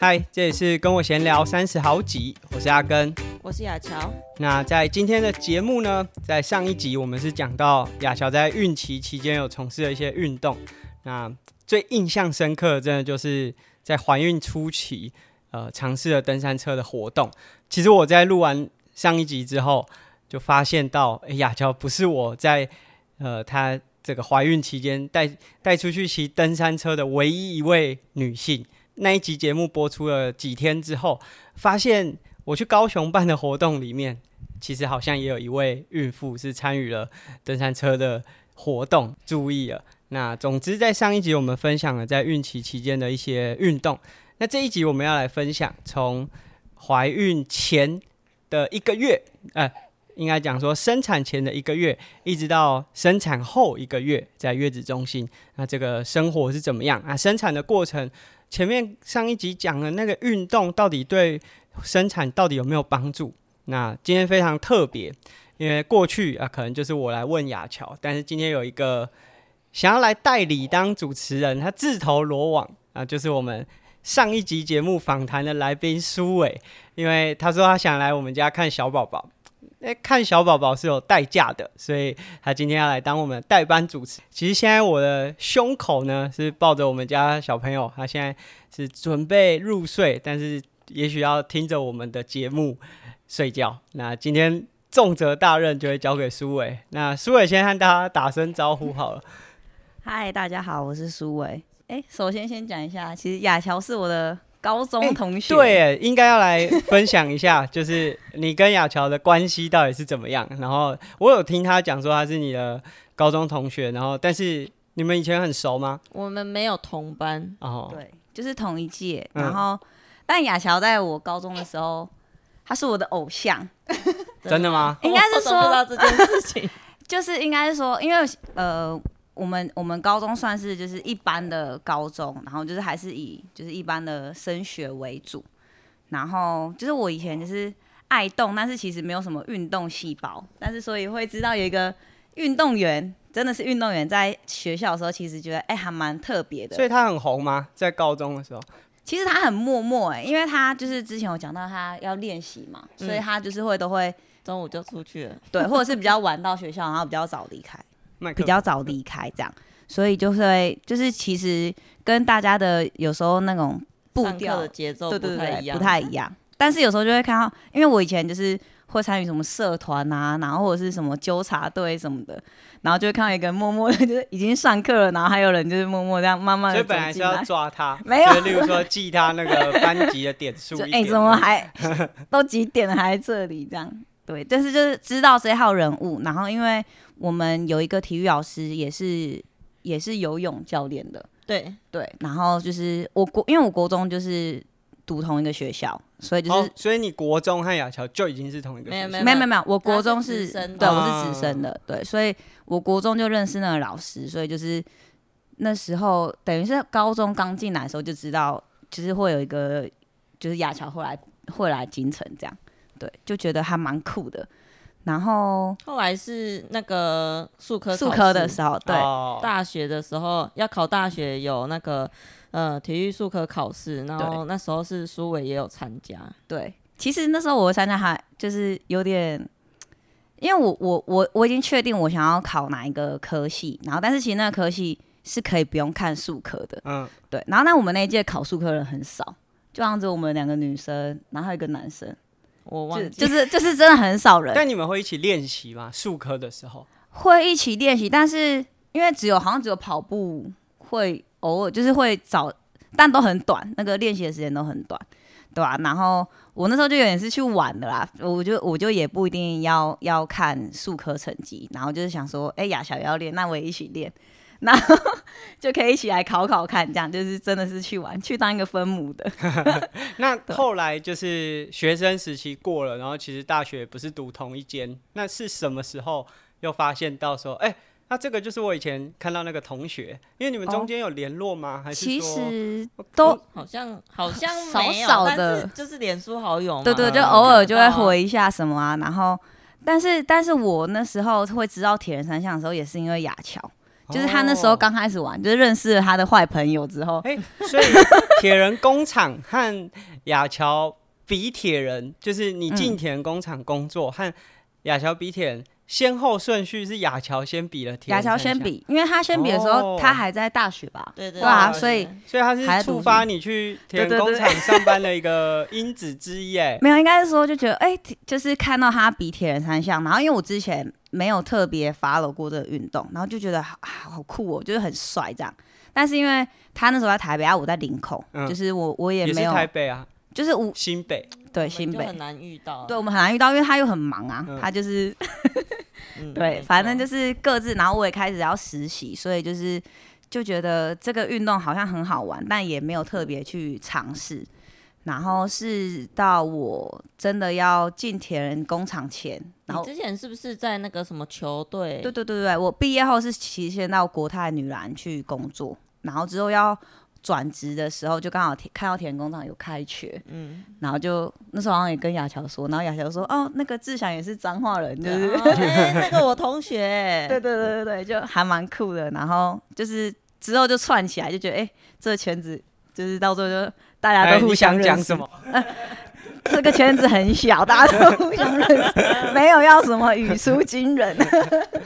嗨，这里是跟我闲聊三十好几，我是阿根，我是亚乔。那在今天的节目呢，在上一集我们是讲到亚乔在孕期期间有从事了一些运动，那最印象深刻的，真的就是在怀孕初期，呃，尝试了登山车的活动。其实我在录完上一集之后，就发现到，哎，亚乔不是我在呃，她这个怀孕期间带带出去骑登山车的唯一一位女性。那一集节目播出了几天之后，发现我去高雄办的活动里面，其实好像也有一位孕妇是参与了登山车的活动，注意了。那总之，在上一集我们分享了在孕期期间的一些运动，那这一集我们要来分享从怀孕前的一个月，呃，应该讲说生产前的一个月，一直到生产后一个月，在月子中心，那这个生活是怎么样啊？生产的过程。前面上一集讲的那个运动到底对生产到底有没有帮助？那今天非常特别，因为过去啊可能就是我来问雅乔，但是今天有一个想要来代理当主持人，他自投罗网啊，就是我们上一集节目访谈的来宾苏伟，因为他说他想来我们家看小宝宝。诶，看小宝宝是有代价的，所以他今天要来当我们的代班主持。其实现在我的胸口呢是抱着我们家小朋友，他现在是准备入睡，但是也许要听着我们的节目睡觉。那今天重责大任就会交给苏伟。那苏伟先和大家打声招呼好了。嗨，大家好，我是苏伟。诶，首先先讲一下，其实雅乔是我的。高中同学，对，应该要来分享一下，就是你跟雅乔的关系到底是怎么样？然后我有听他讲说他是你的高中同学，然后但是你们以前很熟吗？我们没有同班哦，对，就是同一届。然后，嗯、但雅乔在我高中的时候，他是我的偶像，真的吗？应该是说不知道这件事情，就是应该是说，因为呃。我们我们高中算是就是一般的高中，然后就是还是以就是一般的升学为主，然后就是我以前就是爱动，但是其实没有什么运动细胞，但是所以会知道有一个运动员，真的是运动员，在学校的时候其实觉得哎、欸、还蛮特别的。所以他很红吗？在高中的时候？其实他很默默哎、欸，因为他就是之前有讲到他要练习嘛，所以他就是会都会中午就出去了，对，或者是比较晚到学校，然后比较早离开。比较早离开这样，所以就会就是其实跟大家的有时候那种步调的节奏不太一样，不太一样。但是有时候就会看到，因为我以前就是会参与什么社团啊，然后或者是什么纠察队什么的，然后就会看到一个默默的，就是已经上课了，然后还有人就是默默这样慢慢的。所以本来是要抓他，没有，就例如说记他那个班级的点数。哎、欸，怎么还 都几点了还在这里这样？对，但是就是知道这号人物，然后因为。我们有一个体育老师，也是也是游泳教练的，对对。然后就是我国，因为我国中就是读同一个学校，所以就是，哦、所以你国中和雅乔就已经是同一个学校，没有没有没有没有，我国中是，是对，我是直升的，对，所以我国中就认识那个老师，所以就是那时候等于是高中刚进来的时候就知道，就是会有一个就是雅乔会来会来京城这样，对，就觉得还蛮酷的。然后后来是那个数科数科的时候，对，大学的时候要考大学有那个呃体育术科考试，然后那时候是苏伟也有参加。对，其实那时候我参加还就是有点，因为我我我我已经确定我想要考哪一个科系，然后但是其实那个科系是可以不用看数科的，嗯，对。然后那我们那一届考数科的人很少，就这样子，我们两个女生，然后还有一个男生。我忘记就，是就是真的很少人。但你们会一起练习吗？术科的时候会一起练习，但是因为只有好像只有跑步会偶尔就是会找，但都很短，那个练习的时间都很短，对吧、啊？然后我那时候就有点是去玩的啦，我就我就也不一定要要看术科成绩，然后就是想说，哎、欸，雅小也要练，那我也一起练。那就可以一起来考考看，这样就是真的是去玩，去当一个分母的。那后来就是学生时期过了，然后其实大学不是读同一间，那是什么时候又发现到说，哎、欸，那这个就是我以前看到那个同学，因为你们中间有联络吗？哦、还是其实都好像好像少少的，就是脸书好友嘛。对，对对，就偶尔就会回一下什么啊，然后但是但是我那时候会知道铁人三项的时候，也是因为雅乔。就是他那时候刚开始玩，就是认识了他的坏朋友之后，哎、欸，所以铁人工厂和亚乔比铁人，就是你进铁人工厂工作和亚乔比铁人。先后顺序是亚乔先比了，亚乔先比，因为他先比的时候，哦、他还在大学吧？对对，对啊，所以所以他是触发你去铁人工厂上班的一个因子之一哎。没有，应该是说就觉得哎、欸，就是看到他比铁人三项，然后因为我之前没有特别 follow 过这个运动，然后就觉得好好酷哦，就是很帅这样。但是因为他那时候在台北啊，我在林口，嗯、就是我我也没有也台北啊，就是我新北对新北很难遇到，对我们很难遇到，因为他又很忙啊，嗯、他就是。嗯、对，反正就是各自，然后我也开始要实习，所以就是就觉得这个运动好像很好玩，但也没有特别去尝试。然后是到我真的要进铁人工厂前，然后之前是不是在那个什么球队？对对对对，我毕业后是提前到国泰女篮去工作，然后之后要。转职的时候就刚好看到铁人工厂有开缺，嗯，然后就那时候好像也跟雅乔说，然后雅乔说，哦，那个志祥也是彰化人，就是、哦 欸、那个我同学，对对对对对，就还蛮酷的。然后就是之后就串起来，就觉得哎、欸，这个圈子就是到最后就大家都互相认识。什么？这个圈子很小，大家都互相认识，没有要什么语出惊人。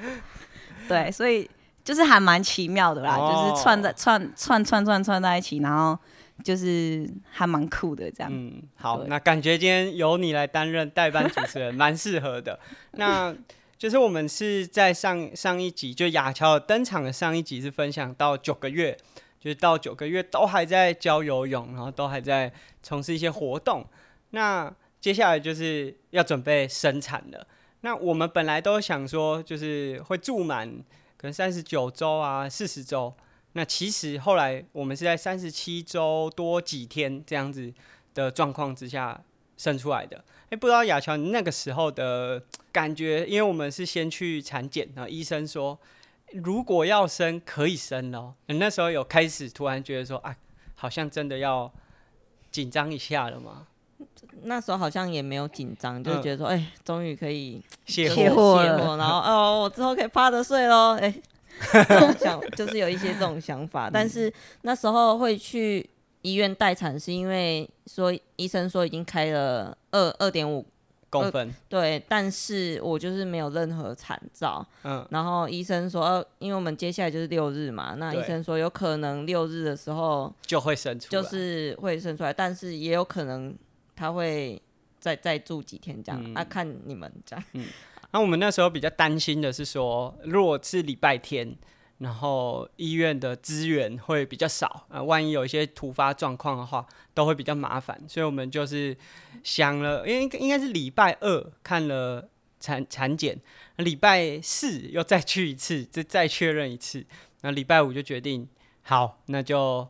对，所以。就是还蛮奇妙的啦，哦、就是串在串串串串串在一起，然后就是还蛮酷的这样。嗯，好，那感觉今天由你来担任代班主持人，蛮适合的。那就是我们是在上上一集，就雅乔登场的上一集是分享到九个月，就是到九个月都还在教游泳，然后都还在从事一些活动。那接下来就是要准备生产了。那我们本来都想说，就是会住满。可能三十九周啊，四十周。那其实后来我们是在三十七周多几天这样子的状况之下生出来的。哎、欸，不知道亚乔你那个时候的感觉，因为我们是先去产检，然后医生说如果要生可以生哦。你那时候有开始突然觉得说啊，好像真的要紧张一下了吗？那时候好像也没有紧张，就觉得说，哎、嗯，终于、欸、可以卸货了，然后哦，我之后可以趴着睡喽，哎、欸，想就是有一些这种想法。但是那时候会去医院待产，是因为说医生说已经开了二二点五公分，对，但是我就是没有任何惨兆，嗯，然后医生说，呃，因为我们接下来就是六日嘛，那医生说有可能六日的时候就会生出来，就是会生出来，但是也有可能。他会再再住几天这样、嗯、啊？看你们这样。嗯，那我们那时候比较担心的是说，如果是礼拜天，然后医院的资源会比较少啊，万一有一些突发状况的话，都会比较麻烦。所以我们就是想了，因为应该是礼拜二看了产产检，礼拜四又再去一次，再再确认一次，那礼拜五就决定好，那就。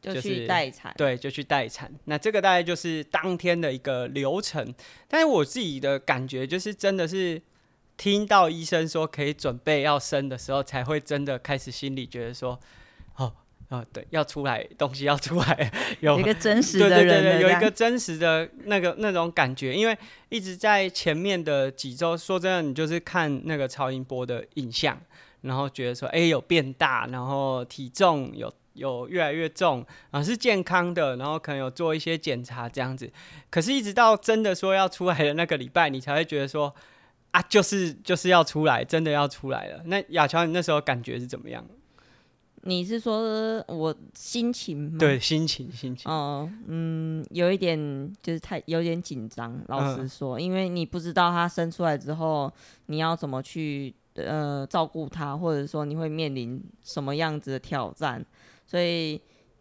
就去待产，对，就去待产。那这个大概就是当天的一个流程。但是我自己的感觉就是，真的是听到医生说可以准备要生的时候，才会真的开始心里觉得说，哦，哦，对，要出来，东西要出来，有，有一个真实的人，对对对，有一个真实的那个那种感觉。因为一直在前面的几周，说真的，你就是看那个超音波的影像，然后觉得说，哎，有变大，然后体重有。有越来越重啊，是健康的，然后可能有做一些检查这样子，可是，一直到真的说要出来的那个礼拜，你才会觉得说啊，就是就是要出来，真的要出来了。那亚乔，你那时候感觉是怎么样？你是说我心情吗？对，心情，心情。哦，嗯，有一点就是太有点紧张，老实说，嗯、因为你不知道他生出来之后你要怎么去呃照顾他，或者说你会面临什么样子的挑战。所以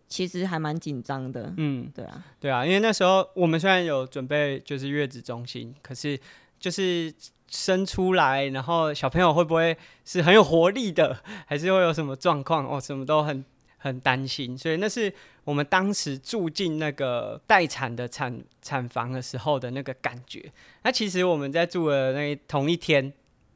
其实还蛮紧张的，嗯，对啊，对啊，因为那时候我们虽然有准备就是月子中心，可是就是生出来，然后小朋友会不会是很有活力的，还是会有什么状况哦，什么都很很担心。所以那是我们当时住进那个待产的产产房的时候的那个感觉。那其实我们在住的那同一天，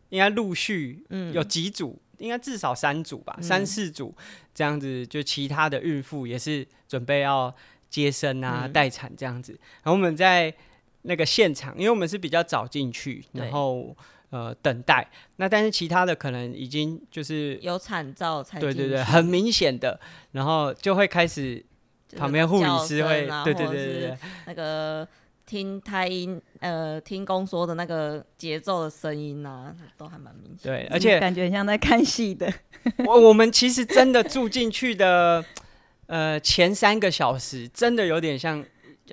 应该陆续有几组。嗯应该至少三组吧，三四组这样子，就其他的孕妇也是准备要接生啊、待产这样子。然后我们在那个现场，因为我们是比较早进去，然后呃等待。那但是其他的可能已经就是有惨照才对对对，很明显的，然后就会开始旁边护理师会、啊、对对对对对那个。听胎音，呃，听宫说的那个节奏的声音啊，都还蛮明显。对，而且感觉像在看戏的。我我们其实真的住进去的，呃，前三个小时真的有点像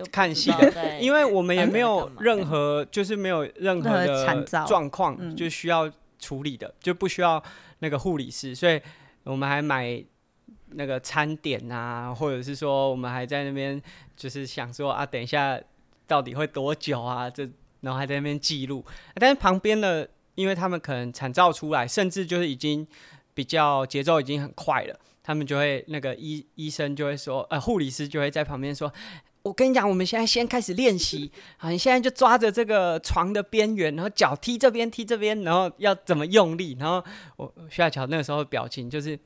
看戏的，因为我们也没有任何，就是没有任何的状况就需要处理的，就不需要那个护理师，所以我们还买那个餐点啊，或者是说我们还在那边就是想说啊，等一下。到底会多久啊？这然后还在那边记录，但是旁边的，因为他们可能产照出来，甚至就是已经比较节奏已经很快了，他们就会那个医医生就会说，呃，护理师就会在旁边说，我跟你讲，我们现在先开始练习，好，你现在就抓着这个床的边缘，然后脚踢这边踢这边，然后要怎么用力，然后我徐亚乔那个时候的表情就是。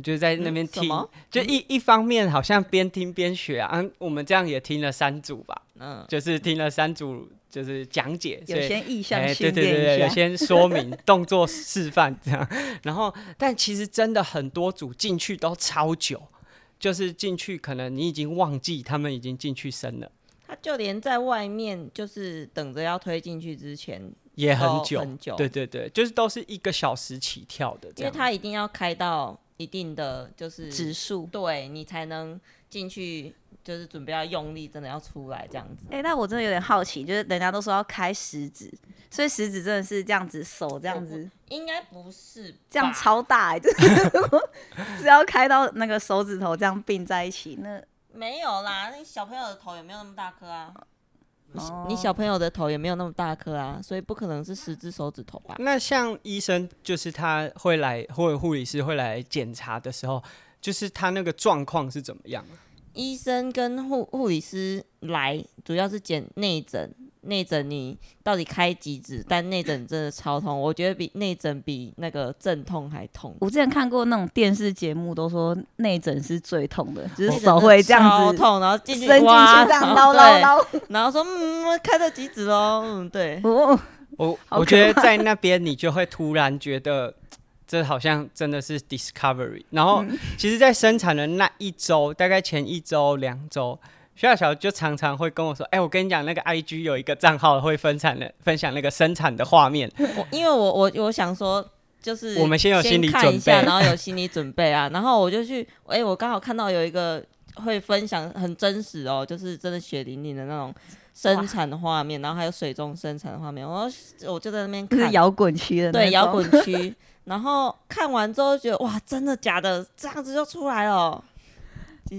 就在那边听，嗯、就一一方面好像边听边学啊，嗯，我们这样也听了三组吧，嗯，就是听了三组，就是讲解，有些意向训练，对对对对，有些说明 动作示范这样，然后但其实真的很多组进去都超久，就是进去可能你已经忘记他们已经进去生了，他就连在外面就是等着要推进去之前也很久。很久，对对对，就是都是一个小时起跳的，因为他一定要开到。一定的就是指数，对你才能进去，就是准备要用力，真的要出来这样子。哎、欸，那我真的有点好奇，就是人家都说要开食指，所以食指真的是这样子，手这样子，应该不是这样超大、欸，就是 只要开到那个手指头这样并在一起，那没有啦，那小朋友的头也没有那么大颗啊。你小朋友的头也没有那么大颗啊，所以不可能是十只手指头吧？那像医生，就是他会来，或者护理师会来检查的时候，就是他那个状况是怎么样？医生跟护护理师来，主要是检内诊。内诊你到底开几指？但内诊真的超痛，我觉得比内诊比那个阵痛还痛。我之前看过那种电视节目，都说内诊是最痛的，就是手会这样子痛，然后进去伸进去这样 捞捞捞，然后说嗯，开到几指喽，嗯，对。我我我觉得在那边你就会突然觉得这好像真的是 discovery。然后其实，在生产的那一周，大概前一周两周。徐小乔就常常会跟我说：“哎、欸，我跟你讲，那个 IG 有一个账号会分产的，分享那个生产的画面。我因为我我我想说，就是我们先有心理准备，然后有心理准备啊，然后我就去，哎、欸，我刚好看到有一个会分享很真实哦，就是真的血淋淋的那种生产的画面，然后还有水中生产的画面，我我就在那边看 摇滚区的，对，摇滚区，然后看完之后觉得哇，真的假的？这样子就出来了。”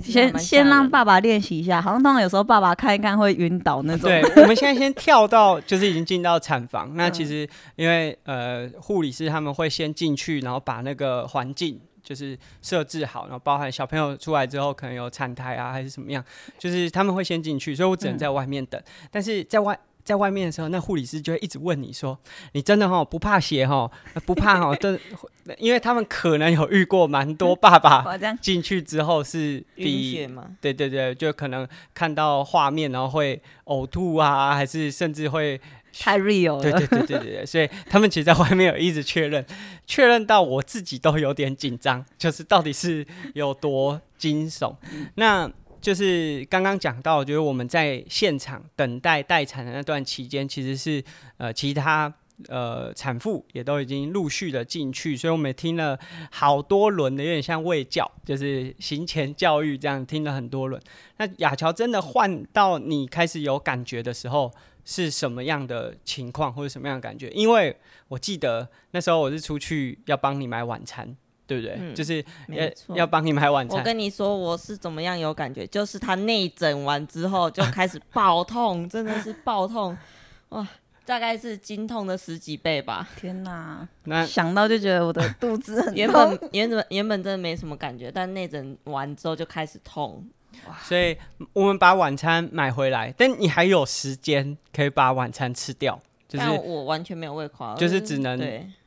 先先让爸爸练习一下，好像通常有时候爸爸看一看会晕倒那种。对，我们现在先跳到就是已经进到产房，那其实因为呃护理师他们会先进去，然后把那个环境就是设置好，然后包含小朋友出来之后可能有产台啊还是什么样，就是他们会先进去，所以我只能在外面等，嗯、但是在外。在外面的时候，那护理师就会一直问你说：“你真的哈不怕血哈？不怕哈？真，因为他们可能有遇过蛮多爸爸进去之后是晕血吗？对对对，就可能看到画面然后会呕吐啊，还是甚至会太 real 了。对对对对对，所以他们其实在外面有一直确认，确认到我自己都有点紧张，就是到底是有多惊悚。那。就是刚刚讲到，就是我们在现场等待待产的那段期间，其实是呃其他呃产妇也都已经陆续的进去，所以我们也听了好多轮的，有点像卫教，就是行前教育这样听了很多轮。那亚乔真的换到你开始有感觉的时候，是什么样的情况或者什么样的感觉？因为我记得那时候我是出去要帮你买晚餐。对不对？嗯、就是要要帮你买晚餐。我跟你说，我是怎么样有感觉？就是他内诊完之后就开始爆痛，真的是爆痛 哇！大概是经痛的十几倍吧。天哪！那想到就觉得我的肚子很痛。原本原本原本真的没什么感觉，但内诊完之后就开始痛。哇！所以我们把晚餐买回来，但你还有时间可以把晚餐吃掉。就是我完全没有胃口，就是只能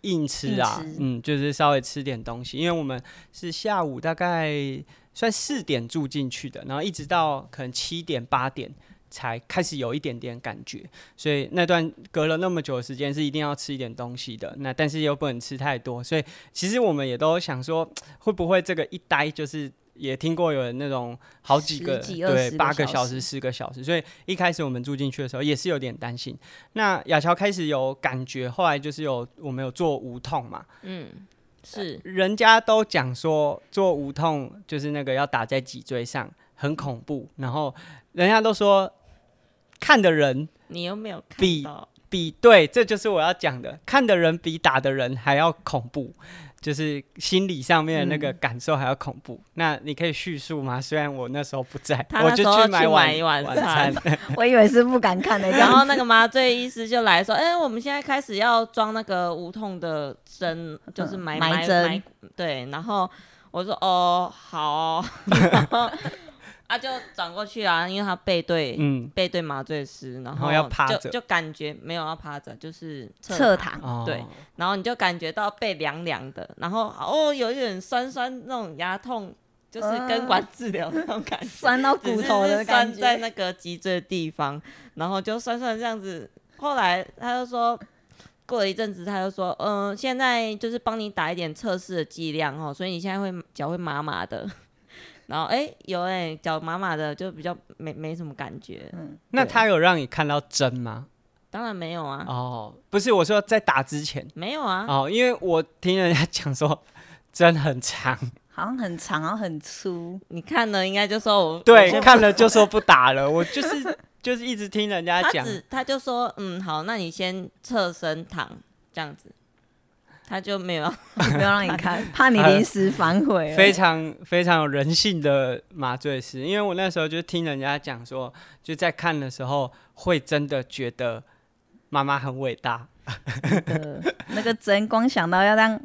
硬吃啊，嗯，就是稍微吃点东西，因为我们是下午大概算四点住进去的，然后一直到可能七点八点才开始有一点点感觉。所以那段隔了那么久的时间是一定要吃一点东西的，那但是又不能吃太多。所以其实我们也都想说，会不会这个一待就是。也听过有人那种好几个，几对，八个小时、十个小时，所以一开始我们住进去的时候也是有点担心。那亚乔开始有感觉，后来就是有我们有做无痛嘛，嗯，是，人家都讲说做无痛就是那个要打在脊椎上很恐怖，然后人家都说看的人，你有没有比比对，这就是我要讲的，看的人比打的人还要恐怖。就是心理上面的那个感受还要恐怖，嗯、那你可以叙述吗？虽然我那时候不在，我就去买晚一晚餐。我以为是不敢看的，然后那个麻醉医师就来说：“哎、欸，我们现在开始要装那个无痛的针，就是埋埋针。”对，然后我说：“哦，好哦。” 他就转过去啊，因为他背对，嗯，背对麻醉师，然后要趴着，就感觉没有要趴着，就是侧躺，对，然后你就感觉到背凉凉的，然后哦，有一点酸酸那种牙痛，就是根管治疗那种感觉，酸到骨头的感觉，酸在那个脊椎的地方，然后就酸酸这样子。后来他就说，过了一阵子，他就说，嗯，现在就是帮你打一点测试的剂量哦，所以你现在会脚会麻麻的。然后哎、欸，有哎、欸，脚麻麻的，就比较没没什么感觉。嗯，那他有让你看到针吗？当然没有啊。哦，不是，我说在打之前没有啊。哦，因为我听人家讲说针很长，好像很长，然后很粗。你看了应该就说我对，看了就说不打了。我就是就是一直听人家讲，他，他就说嗯好，那你先侧身躺这样子。他就没有 没有让你看，怕你临时反悔、呃。非常非常有人性的麻醉师，因为我那时候就听人家讲说，就在看的时候会真的觉得妈妈很伟大。那个针光想到要让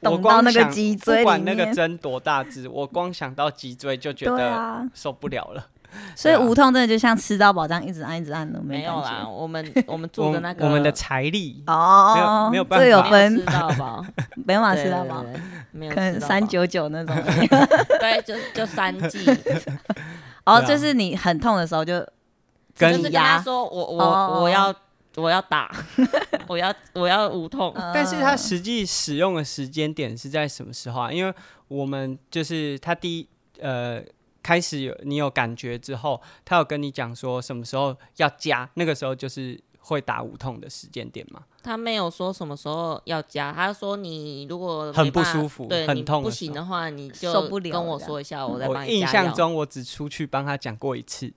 懂到那个脊椎，不管那个针多大只，我光想到脊椎就觉得受不了了。所以无痛真的就像吃到饱这样，一直按一直按的，没有啦。我们我们做的那个，我们的财力哦，没有没有办法，这有分吃到饱，没办法吃到饱，没有可能三九九那种，对，就就三 G。哦，就是你很痛的时候就跟跟他说，我我我要我要打，我要我要无痛。但是它实际使用的时间点是在什么时候啊？因为我们就是他第一呃。开始有你有感觉之后，他有跟你讲说什么时候要加，那个时候就是会打无痛的时间点吗？他没有说什么时候要加，他说你如果很不舒服、对很痛不行的话，你就跟我说一下，我再帮你加。我印象中我只出去帮他讲过一次。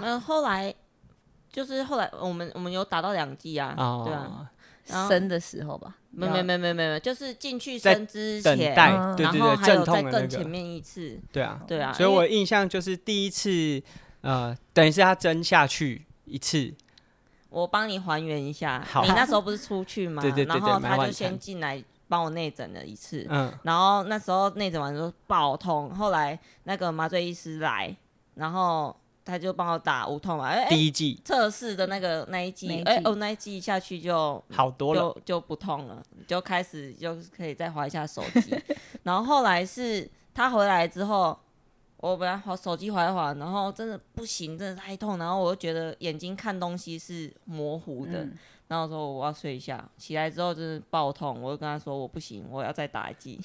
那后来就是后来我们我们有打到两剂啊，哦、对啊。生的时候吧，没没没没没没，就是进去生之前，等待，对对对，然后还有再更前面一次，对啊。对啊，所以我印象就是第一次，呃，等于是他针下去一次，我帮你还原一下，你那时候不是出去吗？对对对，然后他就先进来帮我内诊了一次，嗯，然后那时候内诊完之后爆痛，后来那个麻醉医师来，然后。他就帮我打无痛嘛，哎、欸，第一剂测试的那个那一剂，哎、欸、哦那一剂下去就好多了，就就不痛了，就开始就可以再滑一下手机。然后后来是他回来之后，我本来滑手机滑一滑，然后真的不行，真的太痛，然后我就觉得眼睛看东西是模糊的，嗯、然后说我要睡一下，起来之后就是爆痛，我就跟他说我不行，我要再打一剂。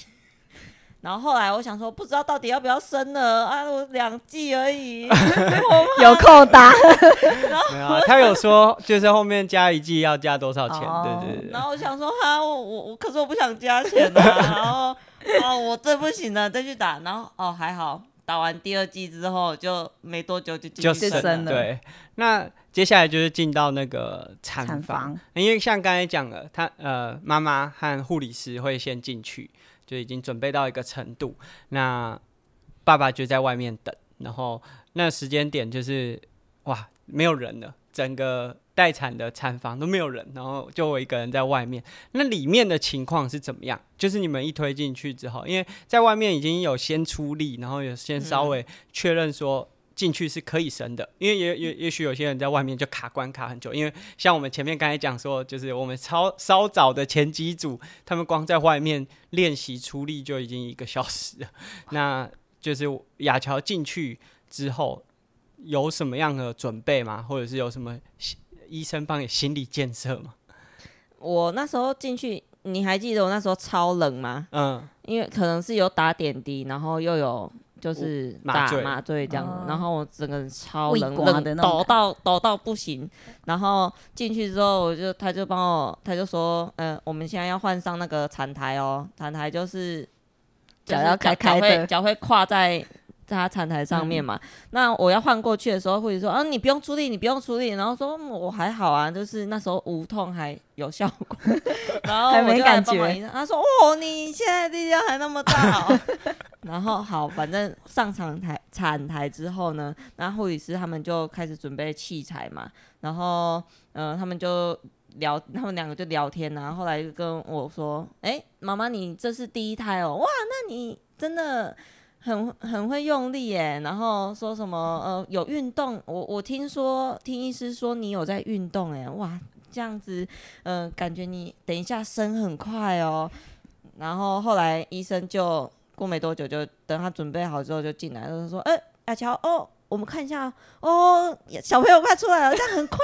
然后后来我想说，不知道到底要不要生了啊！我两季而已，有空打。没有，啊他有说就是后面加一季要加多少钱？哦、对对对。然后我想说，哈，我我可是我不想加钱啊。然后哦，我这不行了，再去打。然后哦，还好，打完第二季之后就没多久就就生了。对，那接下来就是进到那个产房，房因为像刚才讲了，他呃妈妈和护理师会先进去。就已经准备到一个程度，那爸爸就在外面等，然后那时间点就是哇，没有人了，整个待产的产房都没有人，然后就我一个人在外面。那里面的情况是怎么样？就是你们一推进去之后，因为在外面已经有先出力，然后有先稍微确认说。进去是可以生的，因为也也也许有些人在外面就卡关卡很久，因为像我们前面刚才讲说，就是我们超稍早的前几组，他们光在外面练习出力就已经一个小时了。那就是亚乔进去之后，有什么样的准备吗？或者是有什么医生帮你心理建设吗？我那时候进去，你还记得我那时候超冷吗？嗯，因为可能是有打点滴，然后又有就是打麻醉这样，哦、然后我整个人超冷，冷抖到抖到不行。然后进去之后，我就他就帮我，他就说，嗯、呃，我们现在要换上那个产台哦，产台就是脚要开开的，脚会跨在。在他产台上面嘛，嗯、那我要换过去的时候，护士说：“啊，你不用出力，你不用出力。”然后说：“我还好啊，就是那时候无痛还有效果。”然后我就来帮忙医生，他说：“哦，你现在力量还那么大、哦。”然后好，反正上产台产台之后呢，然后护理师他们就开始准备器材嘛，然后嗯、呃，他们就聊，他们两个就聊天，然后后来就跟我说：“哎、欸，妈妈，你这是第一胎哦，哇，那你真的。”很很会用力耶，然后说什么呃有运动，我我听说听医师说你有在运动哎，哇这样子，嗯、感觉你等一下升很快哦，然后后来医生就过没多久就等他准备好之后就进来，就是说哎阿乔哦。我们看一下哦，小朋友快出来了，这样很快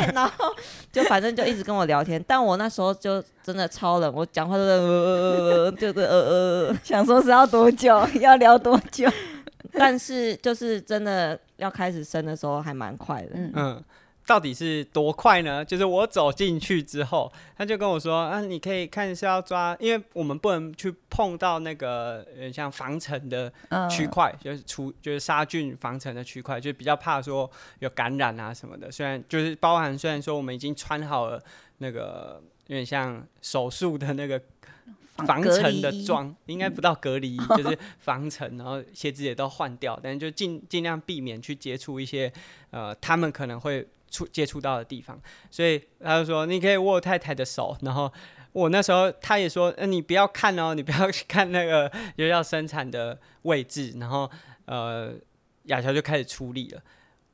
耶。然后就反正就一直跟我聊天，但我那时候就真的超冷，我讲话都是呃呃，就是呃呃，想说是要多久，要聊多久。但是就是真的要开始生的时候还蛮快的，嗯。嗯到底是多快呢？就是我走进去之后，他就跟我说：“啊，你可以看是要抓，因为我们不能去碰到那个呃像防尘的区块，嗯、就是除就是杀菌防尘的区块，就比较怕说有感染啊什么的。虽然就是包含虽然说我们已经穿好了那个有点像手术的那个防尘的装，应该不到隔离，嗯、就是防尘，然后鞋子也都换掉，但是就尽尽量避免去接触一些呃他们可能会。”触接触到的地方，所以他就说你可以握太太的手，然后我那时候他也说，呃，你不要看哦，你不要去看那个就要生产的位置，然后呃亚乔就开始出力了。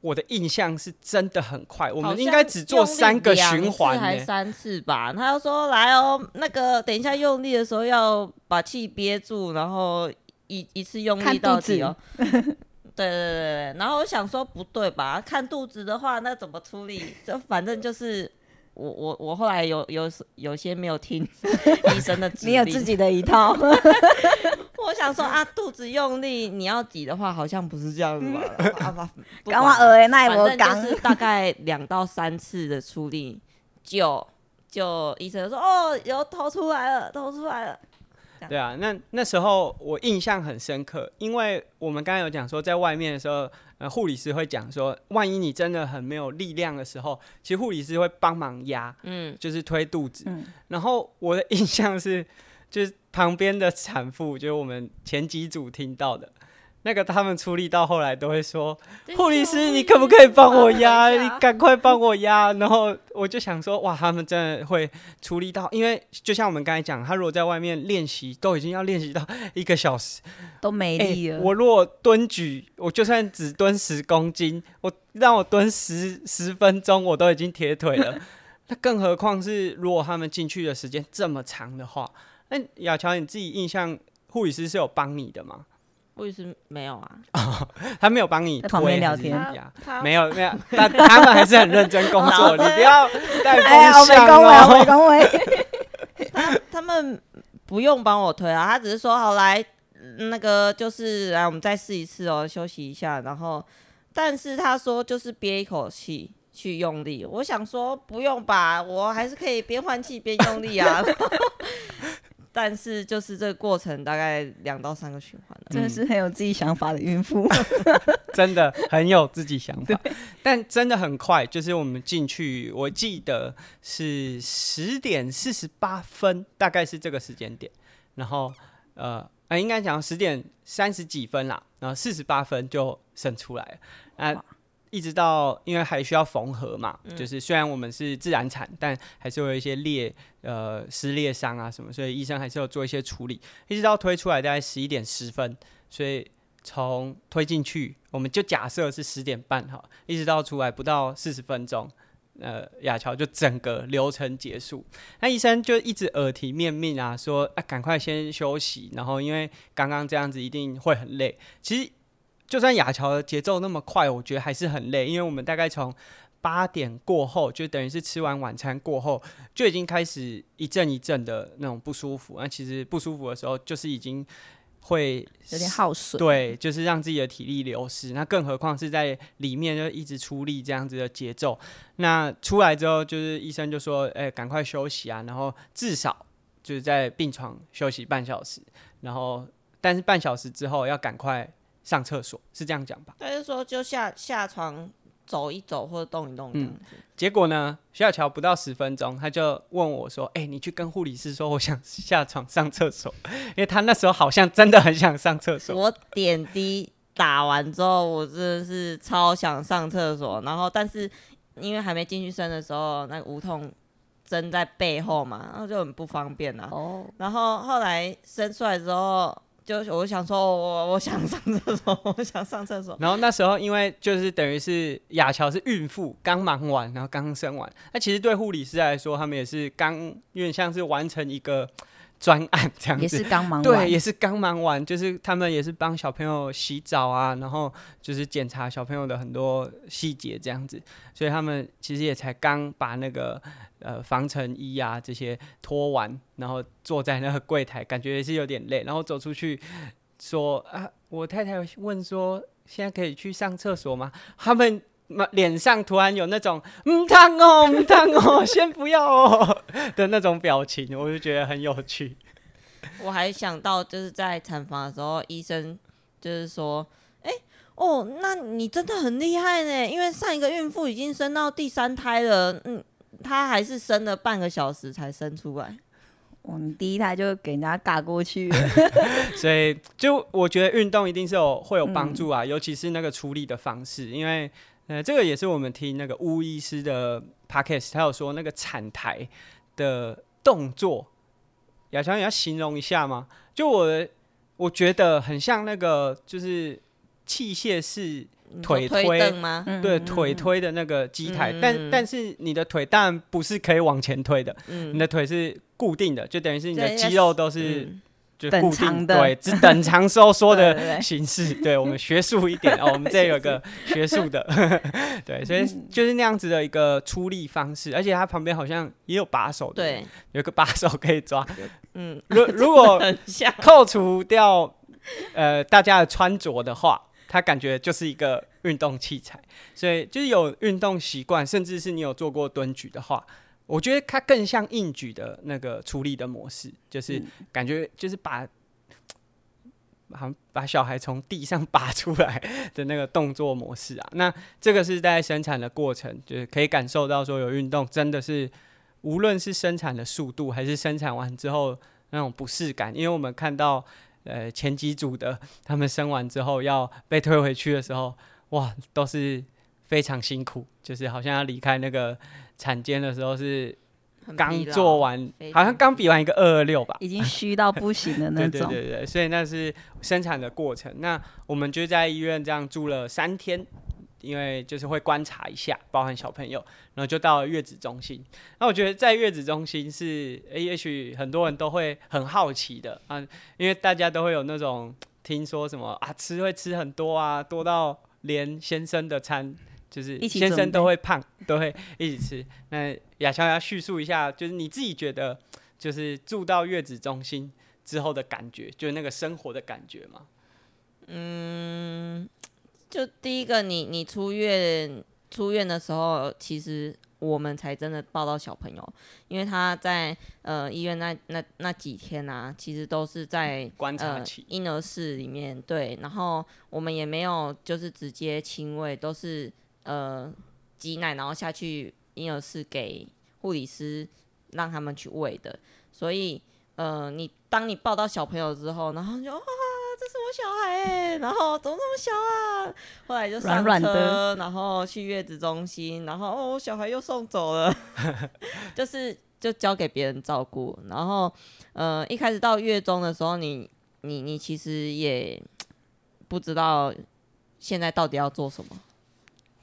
我的印象是真的很快，我们应该只做三个循环，还三次吧。他就说来哦，那个等一下用力的时候要把气憋住，然后一一次用力到底哦。对对对对，然后我想说不对吧？看肚子的话，那怎么处理？就反正就是我我我后来有有有些没有听 医生的指令，你有自己的一套。我想说啊，肚子用力，你要挤的话，好像不是这样子吧？刚刚呃，那我刚是大概两到三次的处理，就就医生说哦，有头出来了，头出来了。对啊，那那时候我印象很深刻，因为我们刚刚有讲说，在外面的时候，呃，护理师会讲说，万一你真的很没有力量的时候，其实护理师会帮忙压，嗯，就是推肚子。嗯，然后我的 印象是，就是旁边的产妇，就是我们前几组听到的。那个他们出力到后来都会说：“护理师，你可不可以帮我压？你 赶快帮我压。”然后我就想说：“哇，他们真的会出力到，因为就像我们刚才讲，他如果在外面练习，都已经要练习到一个小时，都没力了。欸，我如果蹲举，我就算只蹲十公斤，我让我蹲十十分钟，我都已经铁腿了。那更何况是如果他们进去的时间这么长的话，那雅乔，你自己印象，护理师是有帮你的吗？护士没有啊，哦、他没有帮你在旁边聊天，没有没有，但他们还是很认真工作。你不要 带风向哦。他他们不用帮我推啊，他只是说好来，那个就是来，我们再试一次哦，休息一下。然后，但是他说就是憋一口气去用力。我想说不用吧，我还是可以边换气边用力啊。但是就是这个过程大概两到三个循环，真的是很有自己想法的孕妇，真的很有自己想法。但真的很快，就是我们进去，我记得是十点四十八分，大概是这个时间点。然后呃，呃应该讲十点三十几分啦，然后四十八分就生出来了。啊。一直到，因为还需要缝合嘛，嗯、就是虽然我们是自然产，但还是会有一些裂呃撕裂伤啊什么，所以医生还是要做一些处理。一直到推出来大概十一点十分，所以从推进去，我们就假设是十点半哈，一直到出来不到四十分钟，呃，亚乔就整个流程结束。那医生就一直耳提面命啊，说啊赶快先休息，然后因为刚刚这样子一定会很累。其实。就算亚乔的节奏那么快，我觉得还是很累，因为我们大概从八点过后，就等于是吃完晚餐过后，就已经开始一阵一阵的那种不舒服。那其实不舒服的时候，就是已经。会有点耗损，对，就是让自己的体力流失。那更何况是在里面就一直出力这样子的节奏。那出来之后，就是医生就说：“哎、欸，赶快休息啊！”然后至少就是在病床休息半小时。然后，但是半小时之后要赶快上厕所，是这样讲吧？他就说就下下床。走一走或者动一动这样子，嗯，结果呢，徐小乔不到十分钟，他就问我说：“哎、欸，你去跟护理师说，我想下床上厕所。”因为他那时候好像真的很想上厕所。我点滴打完之后，我真的是超想上厕所，然后但是因为还没进去生的时候，那个无痛针在背后嘛，然后就很不方便啊。哦。然后后来生出来之后。就我想说，我我想上厕所，我想上厕所。然后那时候，因为就是等于是雅乔是孕妇，刚忙完，然后刚生完。那其实对护理师来说，他们也是刚，有点像是完成一个专案这样子。也是刚忙完。对，也是刚忙完，就是他们也是帮小朋友洗澡啊，然后就是检查小朋友的很多细节这样子。所以他们其实也才刚把那个。呃，防尘衣啊，这些脱完，然后坐在那个柜台，感觉也是有点累。然后走出去说啊，我太太问说，现在可以去上厕所吗？他们脸上突然有那种嗯，烫哦，嗯，烫哦，先不要哦 的那种表情，我就觉得很有趣。我还想到就是在产房的时候，医生就是说，哎，哦，那你真的很厉害呢，因为上一个孕妇已经生到第三胎了，嗯。她还是生了半个小时才生出来，我们第一胎就给人家嘎过去，所以就我觉得运动一定是有会有帮助啊，嗯、尤其是那个处理的方式，因为呃，这个也是我们听那个巫医师的 podcast，他有说那个产台的动作，亚乔你要形容一下吗？就我我觉得很像那个就是器械式。腿推吗？对，腿推的那个机台，嗯、但但是你的腿当然不是可以往前推的，嗯、你的腿是固定的，就等于是你的肌肉都是就固定的，对，只等长收缩的形式。对，我们学术一点哦，我们这有个 学术的，对，所以就是那样子的一个出力方式，而且它旁边好像也有把手的，对，有个把手可以抓。嗯，如如果扣除掉呃大家的穿着的话。它感觉就是一个运动器材，所以就是有运动习惯，甚至是你有做过蹲举的话，我觉得它更像硬举的那个出力的模式，就是感觉就是把，好像把小孩从地上拔出来的那个动作模式啊。那这个是在生产的过程，就是可以感受到说有运动，真的是无论是生产的速度，还是生产完之后那种不适感，因为我们看到。呃，前几组的他们生完之后要被推回去的时候，哇，都是非常辛苦，就是好像要离开那个产间的时候是刚做完，好像刚比完一个二二六吧，已经虚到不行的 那种。对对对对，所以那是生产的过程。那我们就在医院这样住了三天。因为就是会观察一下，包含小朋友，然后就到了月子中心。那我觉得在月子中心是，诶，也许很多人都会很好奇的啊，因为大家都会有那种听说什么啊，吃会吃很多啊，多到连先生的餐就是先生都会胖，都会一起吃。那亚乔要叙述一下，就是你自己觉得，就是住到月子中心之后的感觉，就是那个生活的感觉吗？嗯。就第一个你，你你出院出院的时候，其实我们才真的抱到小朋友，因为他在呃医院那那那几天啊，其实都是在观察期呃、婴儿室里面，对，然后我们也没有就是直接亲喂，都是呃挤奶，然后下去婴儿室给护理师让他们去喂的，所以呃你当你抱到小朋友之后，然后就啊。这是我小孩哎、欸，然后怎么那么小啊？后来就上车，软软的然后去月子中心，然后哦，我小孩又送走了，就是就交给别人照顾。然后呃，一开始到月中的时候，你你你其实也不知道现在到底要做什么。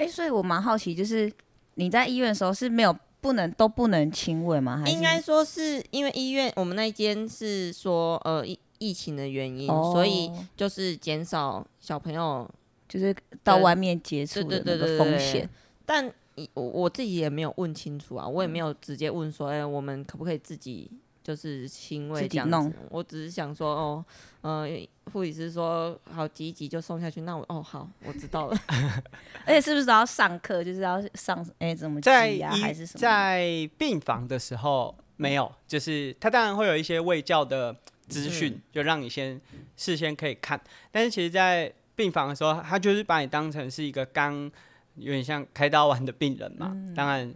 哎、欸，所以我蛮好奇，就是你在医院的时候是没有不能都不能亲吻吗？还是应该说是因为医院我们那一间是说呃疫。疫情的原因，oh. 所以就是减少小朋友就是到外面接触的那个风险。但我我自己也没有问清楚啊，我也没有直接问说，哎、欸，我们可不可以自己就是轻微这样子？弄我只是想说，哦，呃，护理师说好挤一挤就送下去，那我哦好，我知道了。而且是不是都要上课？就是要上哎、欸、怎么挤啊？还是什么？在病房的时候没有，就是他当然会有一些卫教的资讯，嗯、就让你先事先可以看。但是其实，在病房的时候，他就是把你当成是一个刚有点像开刀完的病人嘛。嗯、当然